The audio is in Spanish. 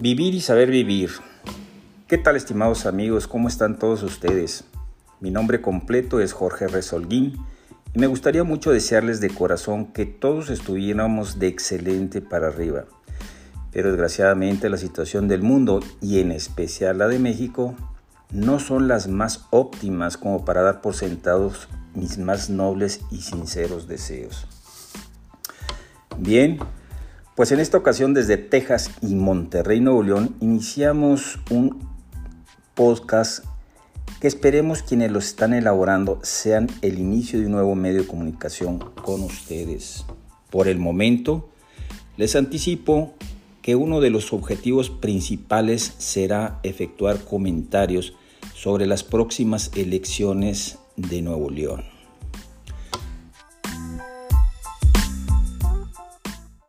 Vivir y saber vivir. ¿Qué tal estimados amigos? ¿Cómo están todos ustedes? Mi nombre completo es Jorge Resolguín y me gustaría mucho desearles de corazón que todos estuviéramos de excelente para arriba. Pero desgraciadamente la situación del mundo y en especial la de México no son las más óptimas como para dar por sentados mis más nobles y sinceros deseos. Bien, pues en esta ocasión desde Texas y Monterrey, Nuevo León, iniciamos un podcast que esperemos quienes lo están elaborando sean el inicio de un nuevo medio de comunicación con ustedes. Por el momento, les anticipo que uno de los objetivos principales será efectuar comentarios sobre las próximas elecciones de Nuevo León.